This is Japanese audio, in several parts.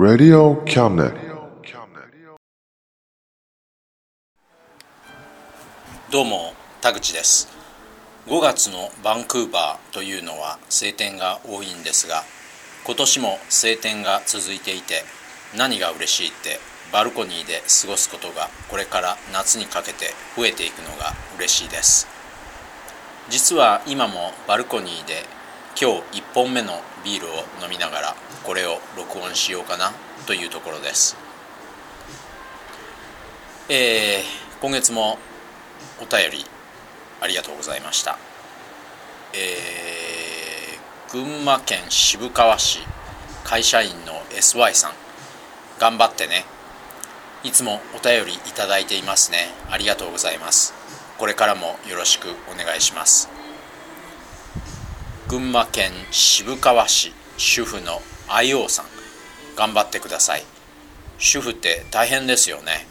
Radio Cabinet. どうも田口です5月のバンクーバーというのは晴天が多いんですが今年も晴天が続いていて何が嬉しいってバルコニーで過ごすことがこれから夏にかけて増えていくのが嬉しいです実は今もバルコニーで今日1本目のビールを飲みながらこれを録音しようかなというところです。えー、今月もお便りありがとうございました。えー、群馬県渋川市会社員の SY さん。頑張ってね。いつもお便りいただいていますね。ありがとうございます。これからもよろしくお願いします。群馬県渋川市主婦の IO さん。頑張ってください。主婦って大変ですよね。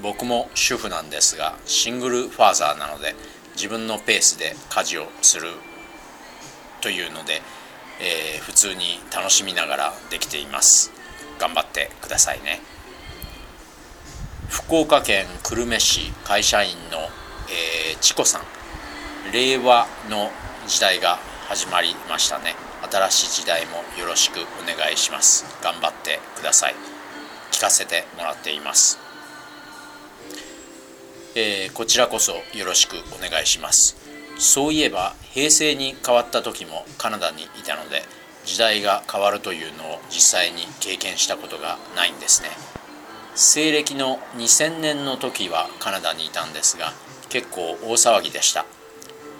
僕も主婦なんですがシングルファーザーなので自分のペースで家事をするというので、えー、普通に楽しみながらできています。頑張ってくださいね。福岡県久留米市会社員の、えー、チコさん。令和の時代が始まりましたね。新しい時代もよろしくお願いします。頑張ってください。聞かせてもらっています。えー、こちらこそよろしくお願いします。そういえば平成に変わった時もカナダにいたので時代が変わるというのを実際に経験したことがないんですね。西暦の2000年の時はカナダにいたんですが結構大騒ぎでした。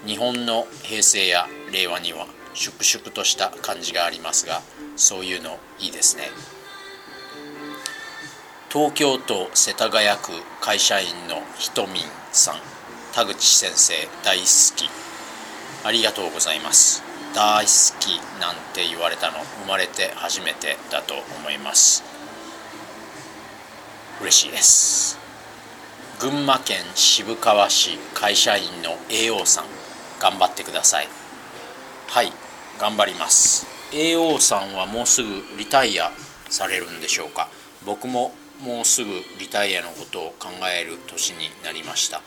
日本の平成や令和には粛々とした感じがありますがそういうのいいですね。東京都世田谷区会社員のひとみんさん。田口先生大好き。ありがとうございます。大好きなんて言われたの生まれて初めてだと思います。嬉しいです。群馬県渋川市会社員の AO さん頑張ってください。はい頑張ります。AO さんはもうすぐリタイアされるんでしょうか？僕ももうすぐリタイアのことを考える年になりました。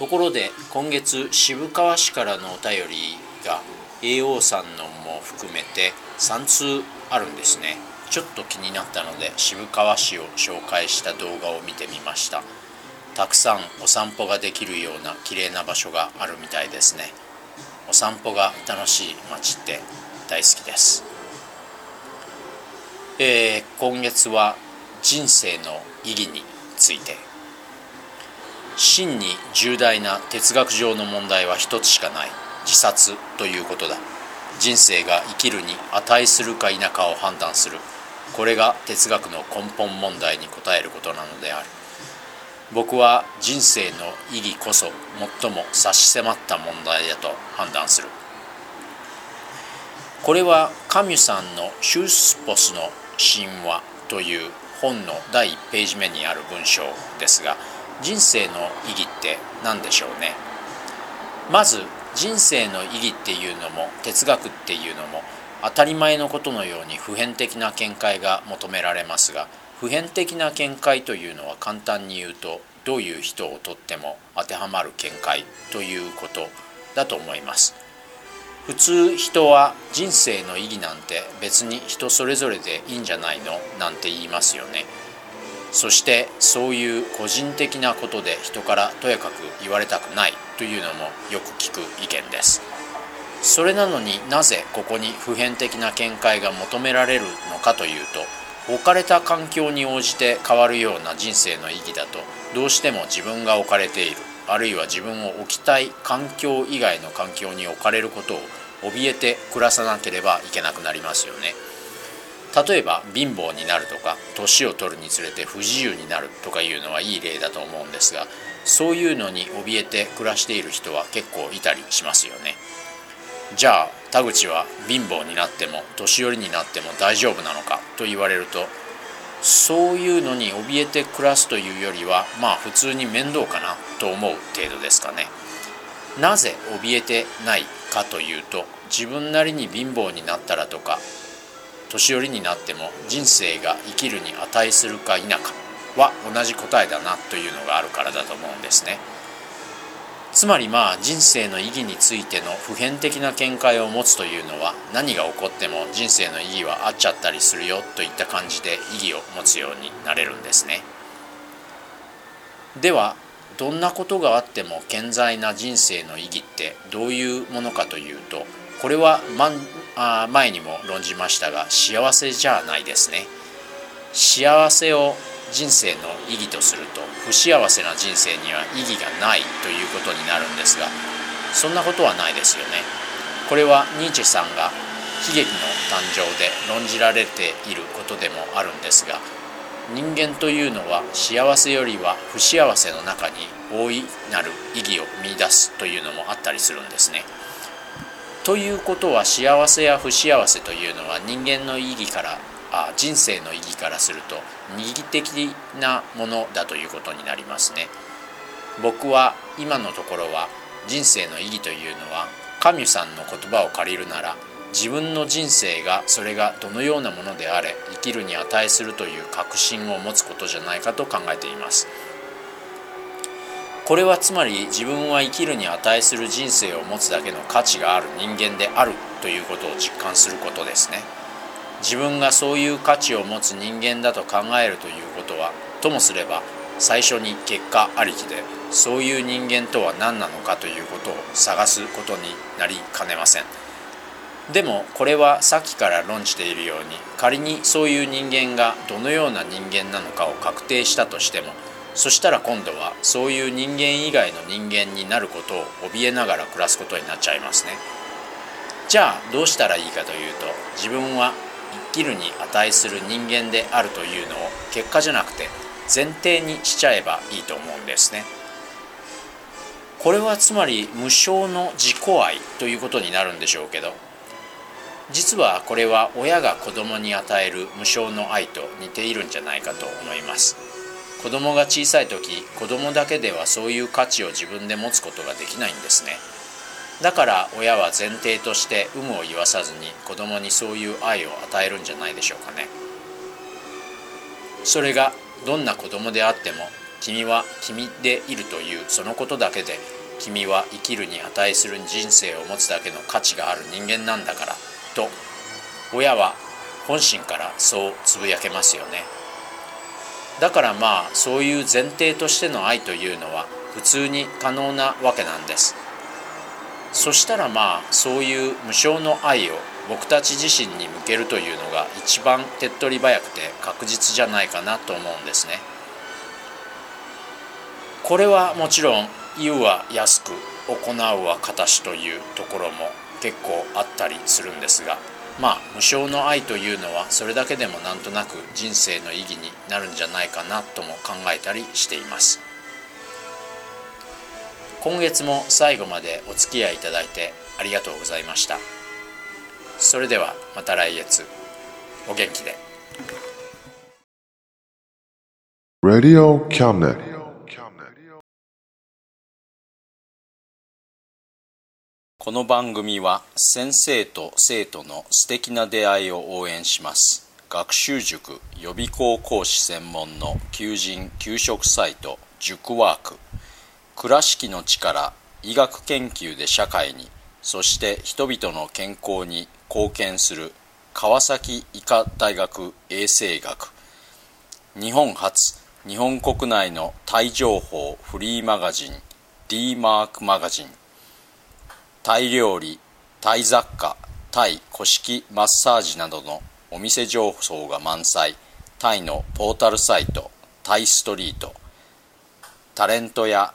ところで今月渋川市からのお便りが AO さんのも含めて3通あるんですね。ちょっと気になったので渋川市を紹介した動画を見てみました。たくさんお散歩ができるような綺麗な場所があるみたいですね。お散歩が楽しい街って大好きです。えー、今月は人生の意義について。真に重大な哲学上の問題は一つしかない。自殺ということだ。人生が生きるに値するか否かを判断する。これが哲学の根本問題に答えることなのである。僕は人生の意義こそ最も差し迫った問題だと判断する。これはカミュさんの「シュースポスの神話」という本の第1ページ目にある文章ですが人生の意義って何でしょうね？まず人生の意義っていうのも哲学っていうのも当たり前のことのように普遍的な見解が求められますが普遍的な見解というのは簡単に言うとどういう人をとっても当てはまる見解ということだと思います。普通人は人生の意義なんて別に人それぞれでいいんじゃないの？なんて言いますよね。そしてそういう個人的なことで人からとやかく言われたくないというのもよく聞く意見です。それなのになぜここに普遍的な見解が求められるのかというと置かれた環境に応じて変わるような人生の意義だとどうしても自分が置かれているあるいは自分を置きたい環境以外の環境に置かれることを怯えて暮らさなければいけなくなりますよね。例えば貧乏になるとか年を取るにつれて不自由になるとかいうのはいい例だと思うんですがそういうのに怯えて暮らしている人は結構いたりしますよねじゃあ田口は貧乏になっても年寄りになっても大丈夫なのかと言われるとそういうのに怯えて暮らすというよりはまあ普通に面倒かなと思う程度ですかねなぜ怯えてないかというと自分なりに貧乏になったらとか年寄りになっても人生が生きるに値するか否かは同じ答えだなというのがあるからだと思うんですね。つまりまあ人生の意義についての普遍的な見解を持つというのは何が起こっても人生の意義はあっちゃったりするよといった感じで意義を持つようになれるんですね。ではどんなことがあっても健在な人生の意義ってどういうものかというとこれは、ま、あ前にも論じましたが幸せじゃないですね幸せを人生の意義とすると不幸せな人生には意義がないということになるんですがそんなことはないですよねこれはニーチェさんが悲劇の誕生で論じられていることでもあるんですが人間というのは幸せよりは不幸せの中に大いなる意義を見いだすというのもあったりするんですね。ということは幸せや不幸せというのは人間の意義からあ人生の意義からすると二義的なものだということになりますね。僕は今のところは人生の意義というのはカミュさんの言葉を借りるなら自分の人生がそれがどのようなものであれ生きるに値するという確信を持つことじゃないかと考えていますこれはつまり自分は生きるに値する人生を持つだけの価値がある人間であるということを実感することですね自分がそういう価値を持つ人間だと考えるということはともすれば最初に結果ありきでそういう人間とは何なのかということを探すことになりかねません。でもこれはさっきから論じているように仮にそういう人間がどのような人間なのかを確定したとしてもそしたら今度はそういう人間以外の人間になることを怯えながら暮らすことになっちゃいますね。じゃあどうしたらいいかというと自分は生きるに値する人間であるというのを結果じゃなくて前提にしちゃえばいいと思うんですね。これはつまり無償の自己愛ということになるんでしょうけど実はこれは親が子供に与える無償の愛と似ているんじゃないかと思います。子供が小さい時子供だけではそういう価値を自分で持つことができないんですね。だから親は前提として有無を言わさずに子供にそういう愛を与えるんじゃないでしょうかね。それがどんな子供であっても君は君でいるというそのことだけで君は生きるに値する人生を持つだけの価値がある人間なんだからと親は本心からそうつぶやけますよね。だからまあそういう前提としての愛というのは普通に可能なわけなんです。そしたらまあそういう無償の愛を僕たち自身に向けるというのが一番手っ取り早くて確実じゃないかなと思うんですね。これはもちろん言うは安く行うは形というところも結構あったりするんですがまあ無償の愛というのはそれだけでもなんとなく人生の意義になるんじゃないかなとも考えたりしています。今月も最後までお付き合いいただいてありがとうございました。それではまた来月。お元気で。Radio Cabinet. この番組は先生と生徒の素敵な出会いを応援します。学習塾予備校講師専門の求人・給食サイト塾ワーク倉敷の力医学研究で社会にそして人々の健康に貢献する川崎医科大学衛生学。日本初日本国内のタイ情報フリーマガジン D マークマガジン。タイ料理タイ雑貨タイ古式マッサージなどのお店情報が満載。タイのポータルサイトタイストリート。タレントや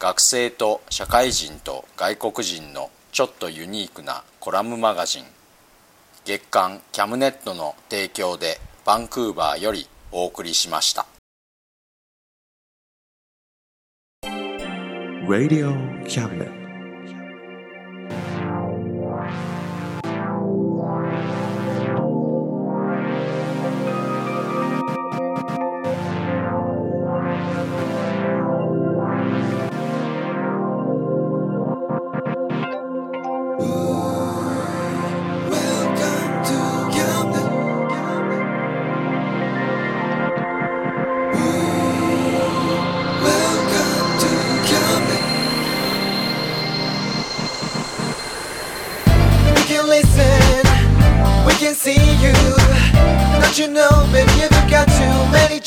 学生と社会人と外国人のちょっとユニークなコラムマガジン月刊キャムネットの提供でバンクーバーよりお送りしました Radio Cabinet.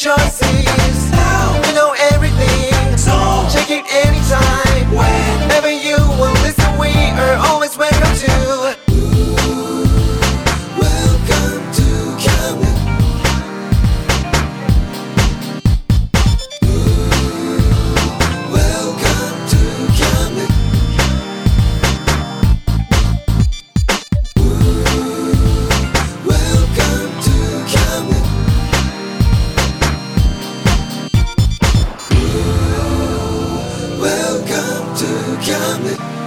Just see. coming.